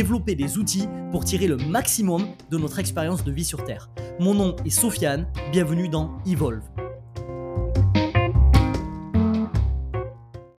développer des outils pour tirer le maximum de notre expérience de vie sur Terre. Mon nom est Sofiane, bienvenue dans Evolve.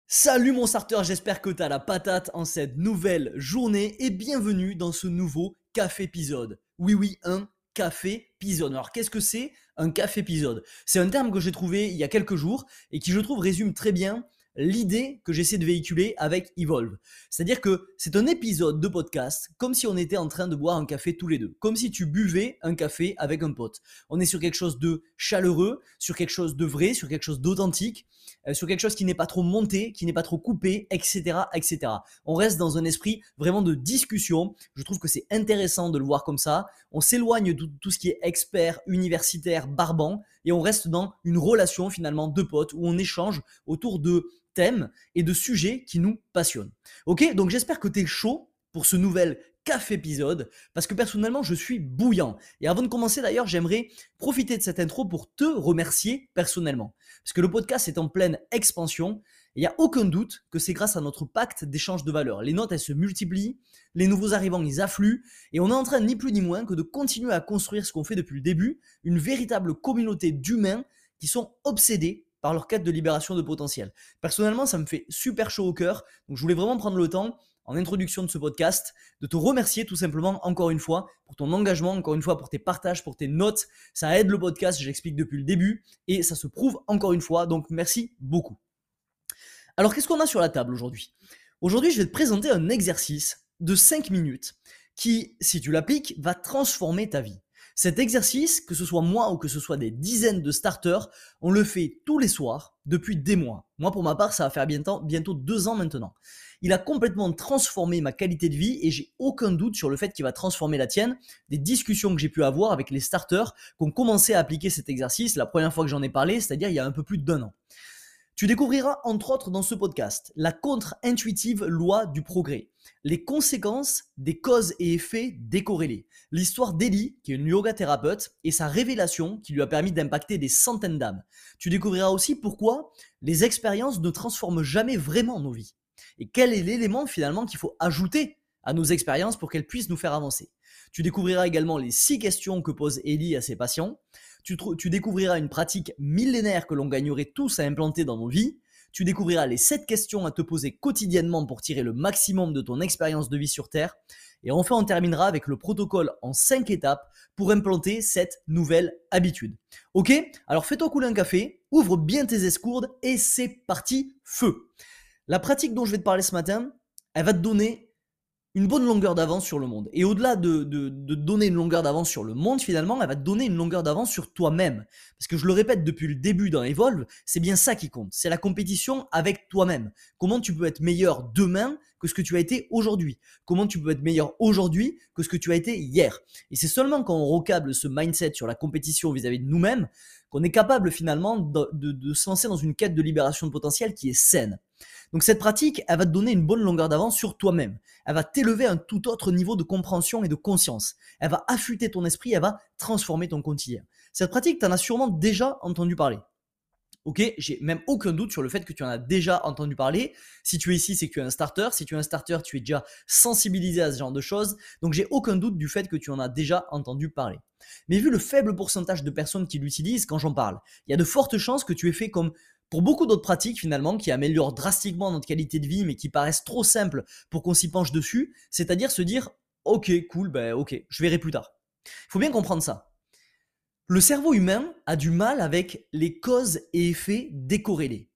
Salut mon starter, j'espère que tu as la patate en cette nouvelle journée et bienvenue dans ce nouveau café épisode. Oui oui, un café épisode. Alors qu'est-ce que c'est un café épisode? C'est un terme que j'ai trouvé il y a quelques jours et qui je trouve résume très bien l'idée que j'essaie de véhiculer avec Evolve. C'est-à-dire que c'est un épisode de podcast comme si on était en train de boire un café tous les deux, comme si tu buvais un café avec un pote. On est sur quelque chose de chaleureux, sur quelque chose de vrai, sur quelque chose d'authentique, euh, sur quelque chose qui n'est pas trop monté, qui n'est pas trop coupé, etc., etc. On reste dans un esprit vraiment de discussion. Je trouve que c'est intéressant de le voir comme ça. On s'éloigne de tout ce qui est expert, universitaire, barbant, et on reste dans une relation finalement de potes où on échange autour de thèmes et de sujets qui nous passionnent. Ok, donc j'espère que tu es chaud pour ce nouvel café épisode parce que personnellement je suis bouillant. Et avant de commencer d'ailleurs, j'aimerais profiter de cette intro pour te remercier personnellement. Parce que le podcast est en pleine expansion. Il n'y a aucun doute que c'est grâce à notre pacte d'échange de valeurs. Les notes, elles se multiplient, les nouveaux arrivants, ils affluent, et on est en train ni plus ni moins que de continuer à construire ce qu'on fait depuis le début, une véritable communauté d'humains qui sont obsédés par leur quête de libération de potentiel. Personnellement, ça me fait super chaud au cœur, donc je voulais vraiment prendre le temps, en introduction de ce podcast, de te remercier tout simplement encore une fois pour ton engagement, encore une fois pour tes partages, pour tes notes. Ça aide le podcast, j'explique depuis le début, et ça se prouve encore une fois, donc merci beaucoup. Alors qu'est-ce qu'on a sur la table aujourd'hui? Aujourd'hui, je vais te présenter un exercice de 5 minutes qui, si tu l'appliques, va transformer ta vie. Cet exercice, que ce soit moi ou que ce soit des dizaines de starters, on le fait tous les soirs depuis des mois. Moi, pour ma part, ça va faire bientôt, deux ans maintenant. Il a complètement transformé ma qualité de vie et j'ai aucun doute sur le fait qu'il va transformer la tienne. Des discussions que j'ai pu avoir avec les starters qui ont commencé à appliquer cet exercice la première fois que j'en ai parlé, c'est-à-dire il y a un peu plus d'un an. Tu découvriras entre autres dans ce podcast la contre-intuitive loi du progrès, les conséquences des causes et effets décorrélés, l'histoire d'Eli, qui est une yoga thérapeute, et sa révélation qui lui a permis d'impacter des centaines d'âmes. Tu découvriras aussi pourquoi les expériences ne transforment jamais vraiment nos vies, et quel est l'élément finalement qu'il faut ajouter à nos expériences pour qu'elles puissent nous faire avancer? Tu découvriras également les six questions que pose Ellie à ses patients. Tu, découvriras une pratique millénaire que l'on gagnerait tous à implanter dans nos vies. Tu découvriras les sept questions à te poser quotidiennement pour tirer le maximum de ton expérience de vie sur Terre. Et enfin, on terminera avec le protocole en cinq étapes pour implanter cette nouvelle habitude. Ok? Alors fais-toi couler un café, ouvre bien tes escourdes et c'est parti, feu La pratique dont je vais te parler ce matin, elle va te donner une bonne longueur d'avance sur le monde. Et au-delà de, de, de, donner une longueur d'avance sur le monde, finalement, elle va te donner une longueur d'avance sur toi-même. Parce que je le répète depuis le début dans Evolve, c'est bien ça qui compte. C'est la compétition avec toi-même. Comment tu peux être meilleur demain que ce que tu as été aujourd'hui? Comment tu peux être meilleur aujourd'hui que ce que tu as été hier? Et c'est seulement quand on recable ce mindset sur la compétition vis-à-vis de nous-mêmes qu'on est capable finalement de, de, de se lancer dans une quête de libération de potentiel qui est saine. Donc cette pratique, elle va te donner une bonne longueur d'avance sur toi-même. Elle va t'élever à un tout autre niveau de compréhension et de conscience. Elle va affûter ton esprit, elle va transformer ton quotidien. Cette pratique, tu en as sûrement déjà entendu parler. Ok, j'ai même aucun doute sur le fait que tu en as déjà entendu parler. Si tu es ici, c'est que tu es un starter. Si tu es un starter, tu es déjà sensibilisé à ce genre de choses. Donc j'ai aucun doute du fait que tu en as déjà entendu parler. Mais vu le faible pourcentage de personnes qui l'utilisent quand j'en parle, il y a de fortes chances que tu aies fait comme pour beaucoup d'autres pratiques finalement qui améliorent drastiquement notre qualité de vie mais qui paraissent trop simples pour qu'on s'y penche dessus, c'est-à-dire se dire ok cool, ben ok, je verrai plus tard. Il faut bien comprendre ça. Le cerveau humain a du mal avec les causes et effets décorrélés.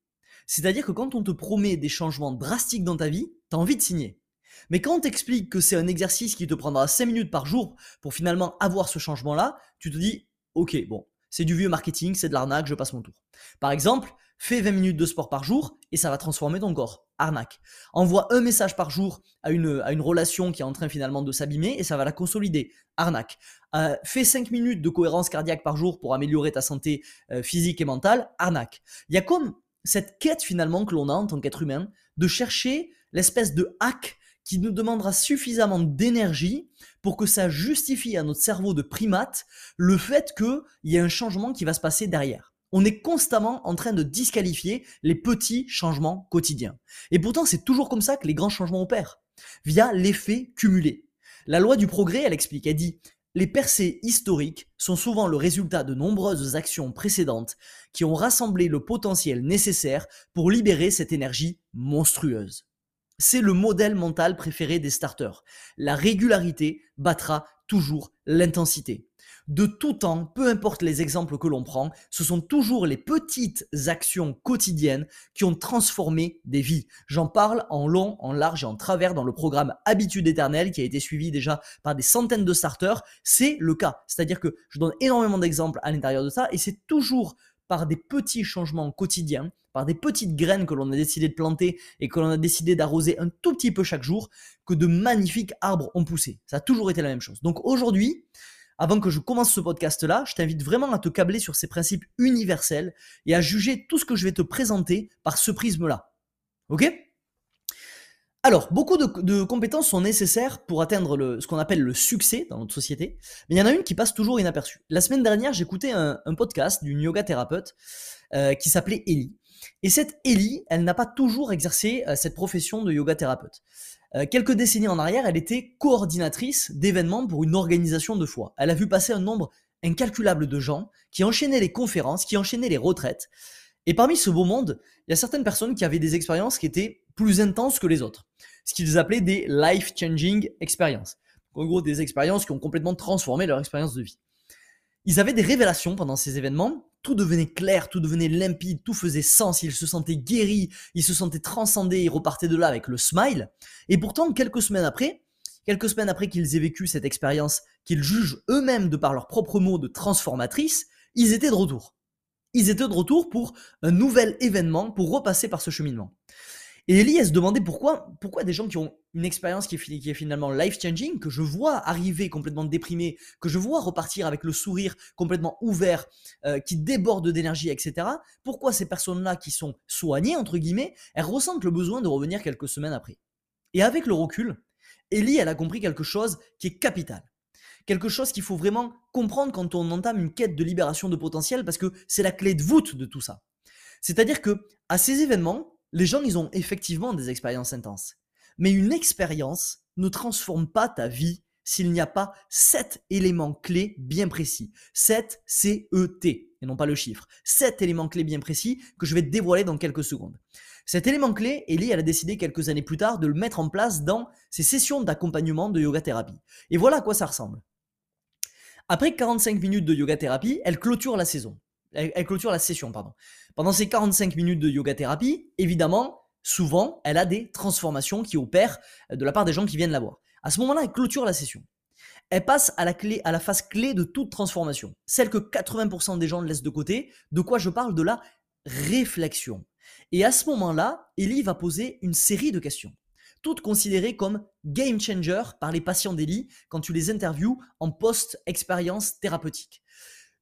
C'est-à-dire que quand on te promet des changements drastiques dans ta vie, tu as envie de signer. Mais quand on t'explique que c'est un exercice qui te prendra 5 minutes par jour pour finalement avoir ce changement-là, tu te dis, ok, bon, c'est du vieux marketing, c'est de l'arnaque, je passe mon tour. Par exemple, fais 20 minutes de sport par jour et ça va transformer ton corps. arnaque. Envoie un message par jour à une, relation qui est en train finalement de s'abîmer et ça va la consolider, arnaque. Euh, fais 5 minutes de cohérence cardiaque par jour pour améliorer ta santé euh, physique et mentale, arnaque. Il y a comme cette quête finalement que l'on a en tant qu'être humain de chercher l'espèce de hack qui nous demandera suffisamment d'énergie pour que ça justifie à notre cerveau de primate le fait qu'il y ait un changement qui va se passer derrière. On est constamment en train de disqualifier les petits changements quotidiens. Et pourtant, c'est toujours comme ça que les grands changements opèrent, via l'effet cumulé. La loi du progrès, elle explique, elle dit, les percées historiques sont souvent le résultat de nombreuses actions précédentes qui ont rassemblé le potentiel nécessaire pour libérer cette énergie monstrueuse. C'est le modèle mental préféré des starters. La régularité battra toujours l'intensité. De tout temps, peu importe les exemples que l'on prend, ce sont toujours les petites actions quotidiennes qui ont transformé des vies. J'en parle en long, en large et en travers dans le programme Habitude éternelle qui a été suivi déjà par des centaines de starters. C'est le cas. C'est-à-dire que je donne énormément d'exemples à l'intérieur de ça et c'est toujours par des petits changements quotidiens par des petites graines que l'on a décidé de planter et que l'on a décidé d'arroser un tout petit peu chaque jour, que de magnifiques arbres ont poussé. Ça a toujours été la même chose. Donc aujourd'hui, avant que je commence ce podcast-là, je t'invite vraiment à te câbler sur ces principes universels et à juger tout ce que je vais te présenter par ce prisme-là. Ok? Alors, beaucoup de, compétences sont nécessaires pour atteindre ce qu'on appelle le succès dans notre société, mais il y en a une qui passe toujours inaperçue. La semaine dernière, j'écoutais un, podcast d'une yoga thérapeute euh, qui s'appelait Ellie. Et cette Ellie, elle n'a pas toujours exercé euh, cette profession de yoga thérapeute. Euh, quelques décennies en arrière, elle était coordinatrice d'événements pour une organisation de foi. Elle a vu passer un nombre incalculable de gens qui enchaînaient les conférences, qui enchaînaient les retraites. Et parmi ce beau monde, il y a certaines personnes qui avaient des expériences qui étaient plus intenses que les autres. Ce qu'ils appelaient des life-changing experiences. En gros, des expériences qui ont complètement transformé leur expérience de vie. Ils avaient des révélations pendant ces événements tout devenait clair, tout devenait limpide, tout faisait sens, ils se sentaient guéris, ils se sentaient transcendés, ils repartaient de là avec le smile. Et pourtant, quelques semaines après, quelques semaines après qu'ils aient vécu cette expérience, qu'ils jugent eux-mêmes de par leurs propres mots de transformatrice, ils étaient de retour. Ils étaient de retour pour un nouvel événement, pour repasser par ce cheminement. Et Ellie, elle se demandait pourquoi, pourquoi des gens qui ont une expérience qui, est, finalement life-changing, que je vois arriver complètement déprimé, que je vois repartir avec le sourire complètement ouvert, euh, qui déborde d'énergie, etc. Pourquoi ces personnes-là qui sont soignées, entre guillemets, elles ressentent le besoin de revenir quelques semaines après? Et avec le recul, Ellie, elle a compris quelque chose qui est capital. Quelque chose qu'il faut vraiment comprendre quand on entame une quête de libération de potentiel, parce que c'est la clé de voûte de tout ça. C'est-à-dire que à ces événements, les gens, ils ont effectivement des expériences intenses. Mais une expérience ne transforme pas ta vie s'il n'y a pas sept éléments clés bien précis. 7 C-E-T, et non pas le chiffre. Sept éléments clés bien précis que je vais te dévoiler dans quelques secondes. Cet élément clé, Ellie, elle a décidé quelques années plus tard de le mettre en place dans ses sessions d'accompagnement de yoga thérapie. Et voilà à quoi ça ressemble. Après 45 minutes de yoga thérapie, elle clôture la saison. Elle, clôture la session. Pendant ces 45 minutes de yoga thérapie, évidemment, souvent, elle a des transformations qui opèrent de la part des gens qui viennent la voir. À ce moment-là, elle clôture la session. Elle passe à la, clé, à la phase clé de toute transformation, celle que 80% des gens laissent de côté. De quoi je parle? De la réflexion. Et à ce moment-là, Ellie va poser une série de questions, toutes considérées comme game changer par les patients d'Ellie quand tu les interviews en post-expérience thérapeutique.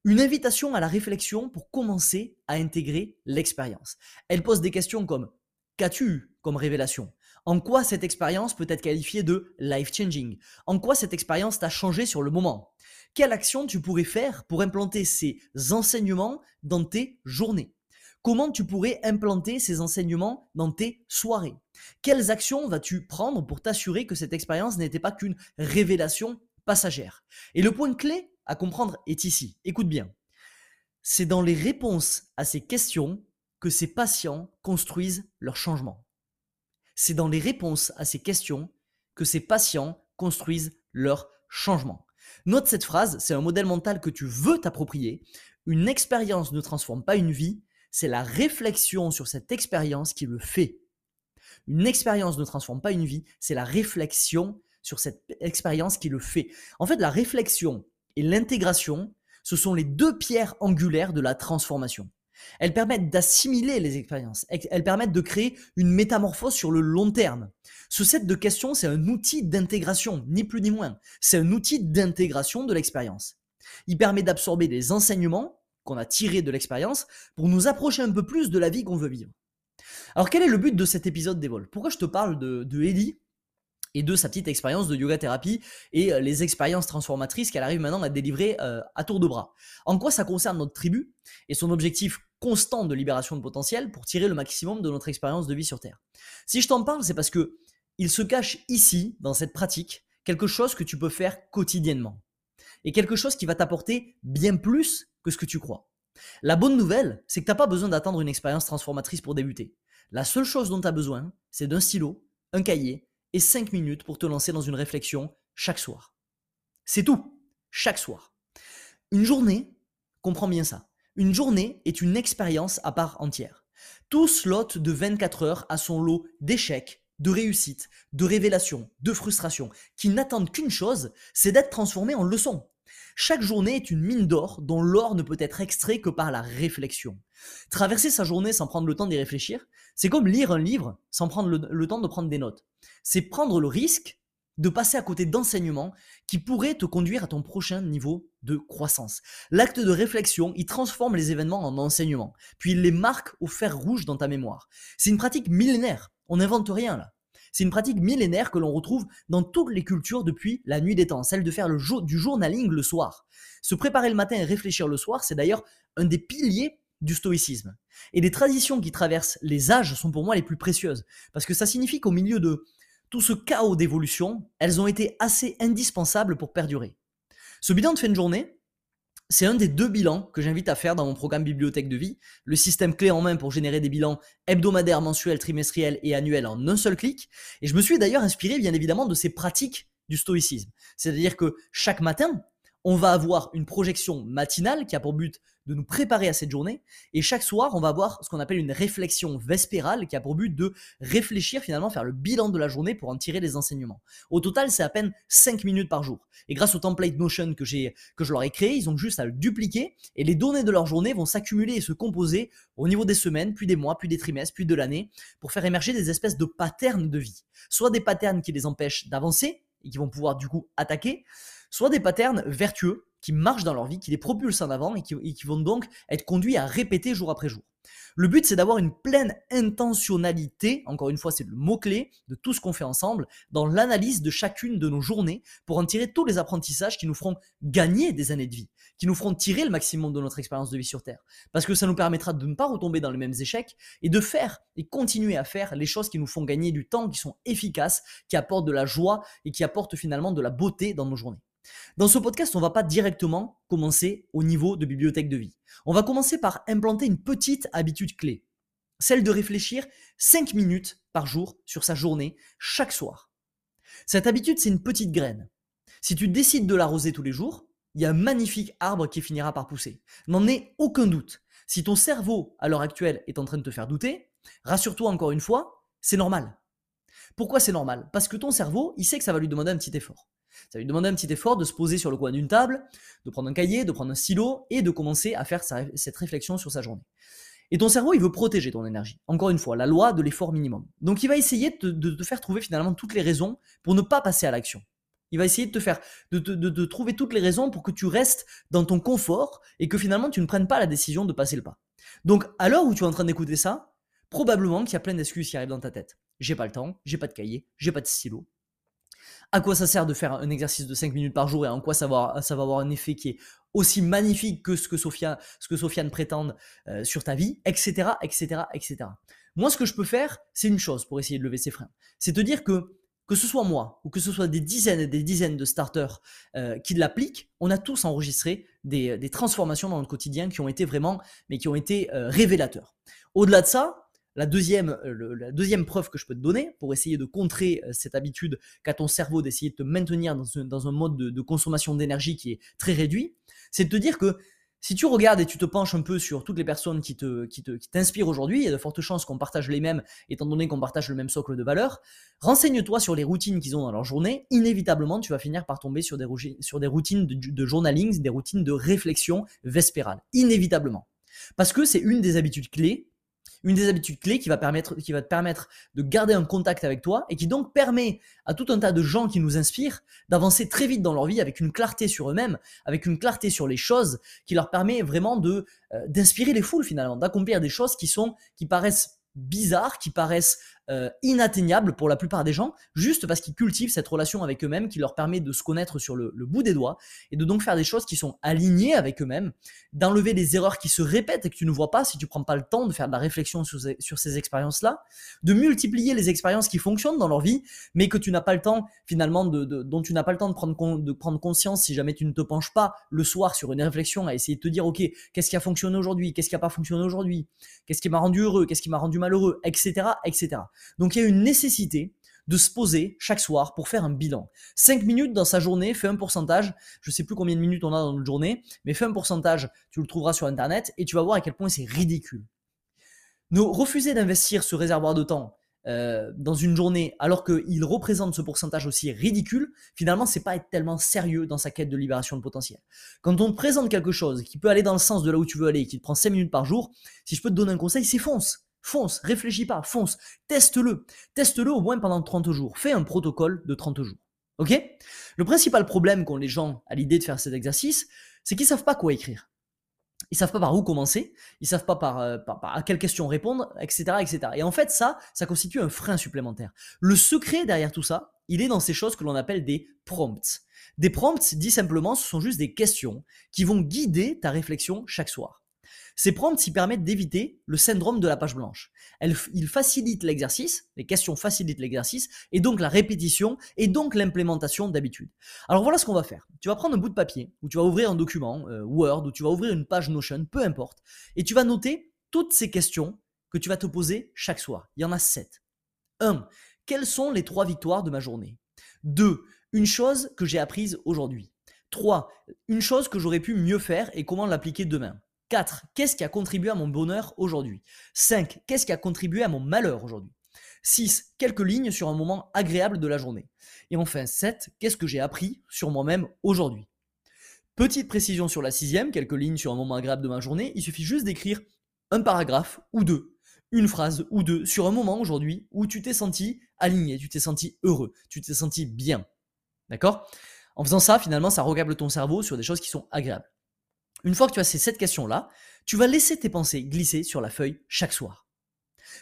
Une invitation à la réflexion pour commencer à intégrer l'expérience. Elle pose des questions comme Qu'as-tu eu comme révélation? En quoi cette expérience peut être qualifiée de life-changing? En quoi cette expérience t'a changé sur le moment? Quelle action tu pourrais faire pour implanter ces enseignements dans tes journées? Comment tu pourrais implanter ces enseignements dans tes soirées? Quelles actions vas-tu prendre pour t'assurer que cette expérience n'était pas qu'une révélation passagère? Et le point clé à comprendre est ici. Écoute bien. C'est dans les réponses à ces questions que ces patients construisent leur changement. C'est dans les réponses à ces questions que ces patients construisent leur changement. Note cette phrase, c'est un modèle mental que tu veux t'approprier. Une expérience ne transforme pas une vie, c'est la réflexion sur cette expérience qui le fait. Une expérience ne transforme pas une vie, c'est la réflexion sur cette expérience qui le fait. En fait, la réflexion et l'intégration, ce sont les deux pierres angulaires de la transformation. Elles permettent d'assimiler les expériences. Elles permettent de créer une métamorphose sur le long terme. Ce set de questions, c'est un outil d'intégration, ni plus ni moins. C'est un outil d'intégration de l'expérience. Il permet d'absorber les enseignements qu'on a tirés de l'expérience pour nous approcher un peu plus de la vie qu'on veut vivre. Alors quel est le but de cet épisode d'Evol Pourquoi je te parle de, de Ellie? Et de sa petite expérience de yoga thérapie et euh, les expériences transformatrices qu'elle arrive maintenant à délivrer euh, à tour de bras. En quoi ça concerne notre tribu et son objectif constant de libération de potentiel pour tirer le maximum de notre expérience de vie sur Terre? Si je t'en parle, c'est parce que il se cache ici, dans cette pratique, quelque chose que tu peux faire quotidiennement. Et quelque chose qui va t'apporter bien plus que ce que tu crois. La bonne nouvelle, c'est que tu n'as pas besoin d'attendre une expérience transformatrice pour débuter. La seule chose dont tu as besoin, c'est d'un stylo, un cahier et 5 minutes pour te lancer dans une réflexion chaque soir. C'est tout, chaque soir. Une journée, comprends bien ça, une journée est une expérience à part entière. Tout slot de 24 heures a son lot d'échecs, de réussites, de révélations, de frustrations, qui n'attendent qu'une chose, c'est d'être transformé en leçon. Chaque journée est une mine d'or dont l'or ne peut être extrait que par la réflexion. Traverser sa journée sans prendre le temps d'y réfléchir, c'est comme lire un livre sans prendre le, temps de prendre des notes. C'est prendre le risque de passer à côté d'enseignements qui pourraient te conduire à ton prochain niveau de croissance. L'acte de réflexion, il transforme les événements en enseignements, puis il les marque au fer rouge dans ta mémoire. C'est une pratique millénaire, on n'invente rien là. C'est une pratique millénaire que l'on retrouve dans toutes les cultures depuis la nuit des temps, celle de faire le du journaling le soir. Se préparer le matin et réfléchir le soir, c'est d'ailleurs un des piliers du stoïcisme. Et les traditions qui traversent les âges sont pour moi les plus précieuses, parce que ça signifie qu'au milieu de tout ce chaos d'évolution, elles ont été assez indispensables pour perdurer. Ce bilan de fin de journée, c'est un des deux bilans que j'invite à faire dans mon programme Bibliothèque de vie, le système clé en main pour générer des bilans hebdomadaires, mensuels, trimestriels et annuels en un seul clic. Et je me suis d'ailleurs inspiré bien évidemment de ces pratiques du stoïcisme. C'est-à-dire que chaque matin, on va avoir une projection matinale qui a pour but de nous préparer à cette journée. Et chaque soir, on va avoir ce qu'on appelle une réflexion vespérale qui a pour but de réfléchir finalement, faire le bilan de la journée pour en tirer les enseignements. Au total, c'est à peine 5 minutes par jour. Et grâce au template Notion que, que je leur ai créé, ils ont juste à le dupliquer et les données de leur journée vont s'accumuler et se composer au niveau des semaines, puis des mois, puis des trimestres, puis de l'année pour faire émerger des espèces de patterns de vie. Soit des patterns qui les empêchent d'avancer et qui vont pouvoir du coup attaquer, soit des patterns vertueux qui marchent dans leur vie, qui les propulsent en avant et qui, vont donc être conduits à répéter jour après jour. Le but, c'est d'avoir une pleine intentionnalité, encore une fois, c'est le mot-clé de tout ce qu'on fait ensemble, dans l'analyse de chacune de nos journées pour en tirer tous les apprentissages qui nous feront gagner des années de vie, qui nous feront tirer le maximum de notre expérience de vie sur Terre. Parce que ça nous permettra de ne pas retomber dans les mêmes échecs et de faire et continuer à faire les choses qui nous font gagner du temps, qui sont efficaces, qui apportent de la joie et qui apportent finalement de la beauté dans nos journées. Dans ce podcast, on va pas directement commencer au niveau de bibliothèque de vie. On va commencer par implanter une petite habitude clé, celle de réfléchir 5 minutes par jour sur sa journée chaque soir. Cette habitude, c'est une petite graine. Si tu décides de l'arroser tous les jours, il y a un magnifique arbre qui finira par pousser. N'en ai aucun doute. Si ton cerveau, à l'heure actuelle, est en train de te faire douter, rassure-toi encore une fois, c'est normal. Pourquoi c'est normal? Parce que ton cerveau, il sait que ça va lui demander un petit effort. Ça lui demander un petit effort de se poser sur le coin d'une table, de prendre un cahier, de prendre un stylo et de commencer à faire cette réflexion sur sa journée. Et ton cerveau, il veut protéger ton énergie. Encore une fois, la loi de l'effort minimum. Donc il va essayer de, te faire trouver finalement toutes les raisons pour ne pas passer à l'action. Il va essayer de te faire, trouver toutes les raisons pour que tu restes dans ton confort et que finalement tu ne prennes pas la décision de passer le pas. Donc à l'heure où tu es en train d'écouter ça, probablement qu'il y a plein d'excuses qui arrivent dans ta tête. J'ai pas le temps, j'ai pas de cahier, j'ai pas de stylo, à quoi ça sert de faire un exercice de 5 minutes par jour et en quoi ça va, avoir un effet qui est aussi magnifique que ce que, Sophia, ce que Sofiane prétende euh, sur ta vie, etc., etc., etc. Moi, ce que je peux faire, c'est une chose pour essayer de lever ses freins. C'est te dire que, que ce soit moi ou que ce soit des dizaines et des dizaines de starters euh, qui l'appliquent, on a tous enregistré des, transformations dans notre quotidien qui ont été vraiment, mais qui ont été euh, révélateurs. Au-delà de ça, la deuxième, euh, la deuxième preuve que je peux te donner pour essayer de contrer euh, cette habitude qu'a ton cerveau d'essayer de te maintenir dans, un, mode de, consommation d'énergie qui est très réduit, c'est de te dire que si tu regardes et tu te penches un peu sur toutes les personnes qui te, t'inspirent aujourd'hui, il y a de fortes chances qu'on partage les mêmes, étant donné qu'on partage le même socle de valeurs. Renseigne-toi sur les routines qu'ils ont dans leur journée. Inévitablement, tu vas finir par tomber sur des, sur des routines de, de journaling, des routines de réflexion vespérale. Inévitablement. Parce que c'est une des habitudes clés une des habitudes clés qui va, te permettre de garder un contact avec toi et qui donc permet à tout un tas de gens qui nous inspirent d'avancer très vite dans leur vie avec une clarté sur eux-mêmes, avec une clarté sur les choses qui leur permet vraiment de euh, d'inspirer les foules finalement, d'accomplir des choses qui sont qui paraissent bizarres, qui paraissent euh, inatteignables pour la plupart des gens, juste parce qu'ils cultivent cette relation avec eux-mêmes qui leur permet de se connaître sur le, bout des doigts et de donc faire des choses qui sont alignées avec eux-mêmes, d'enlever les erreurs qui se répètent et que tu ne vois pas si tu prends pas le temps de faire de la réflexion sur ces, ces expériences-là, de multiplier les expériences qui fonctionnent dans leur vie, mais que tu n'as pas le temps finalement de, dont tu n'as pas le temps de prendre, de prendre conscience si jamais tu ne te penches pas le soir sur une réflexion à essayer de te dire ok qu'est-ce qui a fonctionné aujourd'hui, qu'est-ce qui a pas fonctionné aujourd'hui, qu'est-ce qui m'a rendu heureux, qu'est-ce qui m'a rendu malheureux, etc., etc. Donc il y a une nécessité de se poser chaque soir pour faire un bilan. 5 minutes dans sa journée, fais un pourcentage, je sais plus combien de minutes on a dans notre journée, mais fais un pourcentage, tu le trouveras sur internet et tu vas voir à quel point c'est ridicule. Ne refuser d'investir ce réservoir de temps euh, dans une journée alors qu'il représente ce pourcentage aussi ridicule, finalement c'est pas être tellement sérieux dans sa quête de libération de potentiel. Quand on te présente quelque chose qui peut aller dans le sens de là où tu veux aller qui te prend 5 minutes par jour, si je peux te donner un conseil, c'est fonce. Fonce, réfléchis pas, fonce, teste-le. Teste-le au moins pendant 30 jours. Fais un protocole de 30 jours. Ok? Le principal problème qu'ont les gens à l'idée de faire cet exercice, c'est qu'ils savent pas quoi écrire. Ils savent pas par où commencer, ils savent pas par, euh, à quelle question répondre, etc., etc. Et en fait, ça, ça constitue un frein supplémentaire. Le secret derrière tout ça, il est dans ces choses que l'on appelle des prompts. Des prompts, dit simplement, ce sont juste des questions qui vont guider ta réflexion chaque soir. Ces prompts y permettent d'éviter le syndrome de la page blanche. Ils facilitent l'exercice, les questions facilitent l'exercice, et donc la répétition, et donc l'implémentation d'habitude. Alors voilà ce qu'on va faire. Tu vas prendre un bout de papier, ou tu vas ouvrir un document, euh, Word, ou tu vas ouvrir une page Notion, peu importe, et tu vas noter toutes ces questions que tu vas te poser chaque soir. Il y en a sept. 1. Quelles sont les trois victoires de ma journée? 2. Une chose que j'ai apprise aujourd'hui. 3. Une chose que j'aurais pu mieux faire et comment l'appliquer demain. 4. Qu'est-ce qui a contribué à mon bonheur aujourd'hui? 5. Qu'est-ce qui a contribué à mon malheur aujourd'hui? 6. Quelques lignes sur un moment agréable de la journée. Et enfin 7. Qu'est-ce que j'ai appris sur moi-même aujourd'hui? Petite précision sur la sixième, quelques lignes sur un moment agréable de ma journée, il suffit juste d'écrire un paragraphe ou deux, une phrase ou deux sur un moment aujourd'hui où tu t'es senti aligné, tu t'es senti heureux, tu t'es senti bien. D'accord? En faisant ça, finalement, ça regable ton cerveau sur des choses qui sont agréables. Une fois que tu as ces sept questions-là, tu vas laisser tes pensées glisser sur la feuille chaque soir.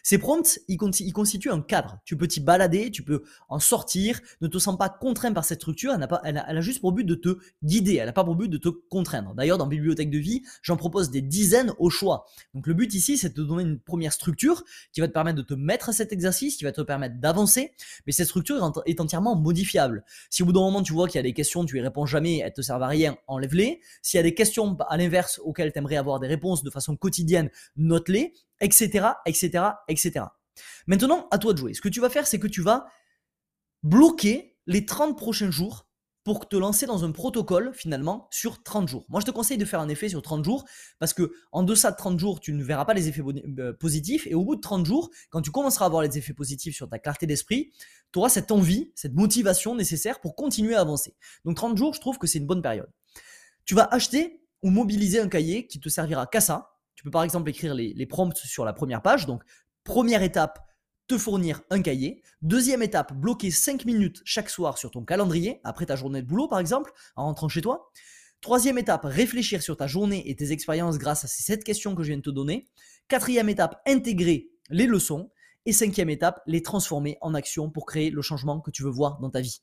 Ces prompts, ils, constituent un cadre. Tu peux t'y balader, tu peux en sortir. Ne te sens pas contraint par cette structure. Elle, pas, elle, a, juste pour but de te guider. Elle n'a pas pour but de te contraindre. D'ailleurs, dans Bibliothèque de vie, j'en propose des dizaines au choix. Donc le but ici, c'est de te donner une première structure qui va te permettre de te mettre à cet exercice, qui va te permettre d'avancer. Mais cette structure est entièrement modifiable. Si au bout d'un moment tu vois qu'il y a des questions, tu y réponds jamais, elles te servent à rien, enlève-les. S'il y a des questions à l'inverse auxquelles tu aimerais avoir des réponses de façon quotidienne, note-les etc., etc., etc. Maintenant, à toi de jouer. Ce que tu vas faire, c'est que tu vas bloquer les 30 prochains jours pour te lancer dans un protocole finalement sur 30 jours. Moi, je te conseille de faire un effet sur 30 jours parce que en deçà de 30 jours, tu ne verras pas les effets euh, positifs et au bout de 30 jours, quand tu commenceras à avoir les effets positifs sur ta clarté d'esprit, tu auras cette envie, cette motivation nécessaire pour continuer à avancer. Donc 30 jours, je trouve que c'est une bonne période. Tu vas acheter ou mobiliser un cahier qui te servira qu'à ça, tu peux par exemple écrire les, prompts sur la première page. Donc, première étape, te fournir un cahier. Deuxième étape, bloquer 5 minutes chaque soir sur ton calendrier, après ta journée de boulot par exemple, en rentrant chez toi. Troisième étape, réfléchir sur ta journée et tes expériences grâce à ces 7 questions que je viens de te donner. Quatrième étape, intégrer les leçons. Et cinquième étape, les transformer en action pour créer le changement que tu veux voir dans ta vie.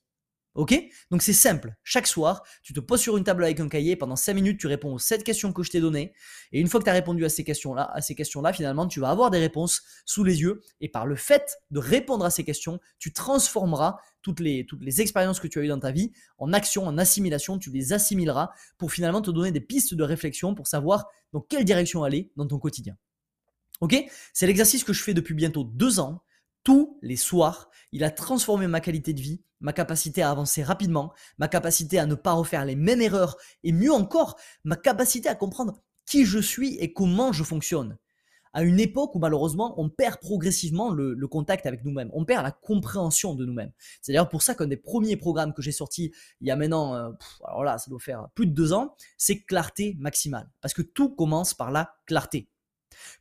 Ok? Donc c'est simple. Chaque soir, tu te poses sur une table avec un cahier. Pendant 5 minutes, tu réponds aux 7 questions que je t'ai données. Et une fois que tu as répondu à ces questions-là, à ces questions-là, finalement, tu vas avoir des réponses sous les yeux. Et par le fait de répondre à ces questions, tu transformeras toutes les, expériences que tu as eues dans ta vie en action, en assimilation. Tu les assimileras pour finalement te donner des pistes de réflexion pour savoir dans quelle direction aller dans ton quotidien. Ok? C'est l'exercice que je fais depuis bientôt deux ans tous les soirs. Il a transformé ma qualité de vie, ma capacité à avancer rapidement, ma capacité à ne pas refaire les mêmes erreurs et mieux encore, ma capacité à comprendre qui je suis et comment je fonctionne. À une époque où malheureusement on perd progressivement le, contact avec nous-mêmes, on perd la compréhension de nous-mêmes. C'est d'ailleurs pour ça qu'un des premiers programmes que j'ai sorti il y a maintenant, euh, alors là ça doit faire plus de deux ans, c'est clarté maximale. Parce que tout commence par la clarté.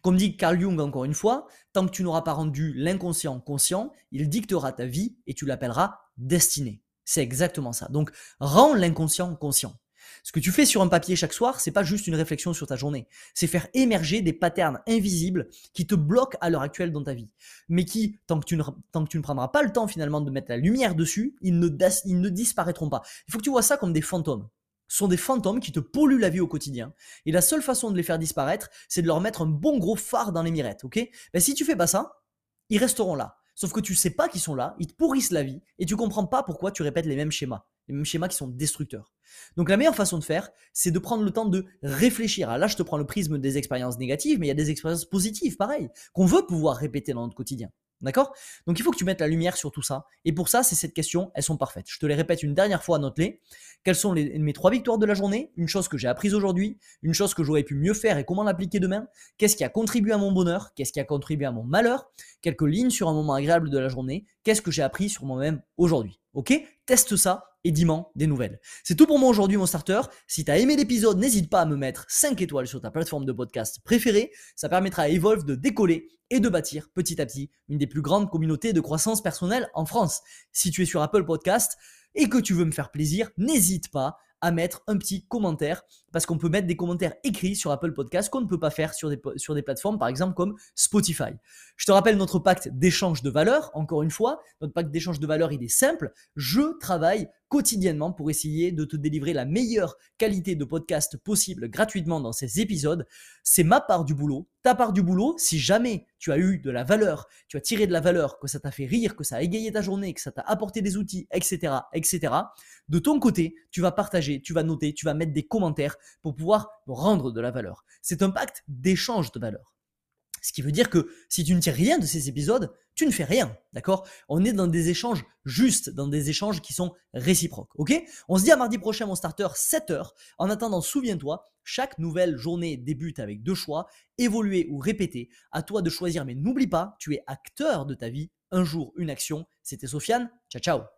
Comme dit Carl Jung encore une fois, tant que tu n'auras pas rendu l'inconscient conscient, il dictera ta vie et tu l'appelleras destinée. C'est exactement ça. Donc, rends l'inconscient conscient. Ce que tu fais sur un papier chaque soir, c'est pas juste une réflexion sur ta journée. C'est faire émerger des patterns invisibles qui te bloquent à l'heure actuelle dans ta vie. Mais qui, tant que, tu ne, tant que tu ne prendras pas le temps finalement de mettre la lumière dessus, ils ne, ils ne disparaîtront pas. Il faut que tu vois ça comme des fantômes. Sont des fantômes qui te polluent la vie au quotidien. Et la seule façon de les faire disparaître, c'est de leur mettre un bon gros phare dans les mirettes, ok? Ben, Si tu fais pas ça, ils resteront là. Sauf que tu sais pas qu'ils sont là, ils te pourrissent la vie, et tu comprends pas pourquoi tu répètes les mêmes schémas les mêmes schémas qui sont destructeurs. Donc la meilleure façon de faire, c'est de prendre le temps de réfléchir. là, je te prends le prisme des expériences négatives, mais il y a des expériences positives, pareil, qu'on veut pouvoir répéter dans notre quotidien. D'accord? Donc il faut que tu mettes la lumière sur tout ça. Et pour ça, c'est cette question, elles sont parfaites. Je te les répète une dernière fois, note-les. Quelles sont mes trois victoires de la journée? Une chose que j'ai apprise aujourd'hui, une chose que j'aurais pu mieux faire et comment l'appliquer demain Qu'est-ce qui a contribué à mon bonheur? Qu'est-ce qui a contribué à mon malheur? Quelques lignes sur un moment agréable de la journée. Qu'est-ce que j'ai appris sur moi-même aujourd'hui? Ok? Teste ça et dis-moi des nouvelles. C'est tout pour moi aujourd'hui, mon starter. Si tu as aimé l'épisode, n'hésite pas à me mettre 5 étoiles sur ta plateforme de podcast préférée. Ça permettra à Evolve de décoller et de bâtir petit à petit une des plus grandes communautés de croissance personnelle en France. Si tu es sur Apple Podcast et que tu veux me faire plaisir, n'hésite pas à mettre un petit commentaire parce qu'on peut mettre des commentaires écrits sur Apple Podcast qu'on ne peut pas faire sur des, sur des plateformes par exemple comme Spotify. Je te rappelle notre pacte d'échange de valeur, encore une fois, notre pacte d'échange de valeur il est simple, je travaille quotidiennement pour essayer de te délivrer la meilleure qualité de podcast possible gratuitement dans ces épisodes. C'est ma part du boulot, ta part du boulot, si jamais tu as eu de la valeur, tu as tiré de la valeur, que ça t'a fait rire, que ça a égayé ta journée, que ça t'a apporté des outils, etc., etc., de ton côté, tu vas partager, tu vas noter, tu vas mettre des commentaires pour pouvoir rendre de la valeur. C'est un pacte d'échange de valeur. Ce qui veut dire que si tu ne tires rien de ces épisodes, tu ne fais rien, d'accord? On est dans des échanges justes, dans des échanges qui sont réciproques, ok? On se dit à mardi prochain, mon starter, 7h. En attendant, souviens-toi, chaque nouvelle journée débute avec deux choix, évoluer ou répéter. À toi de choisir, mais n'oublie pas, tu es acteur de ta vie. Un jour, une action. C'était Sofiane. Ciao, ciao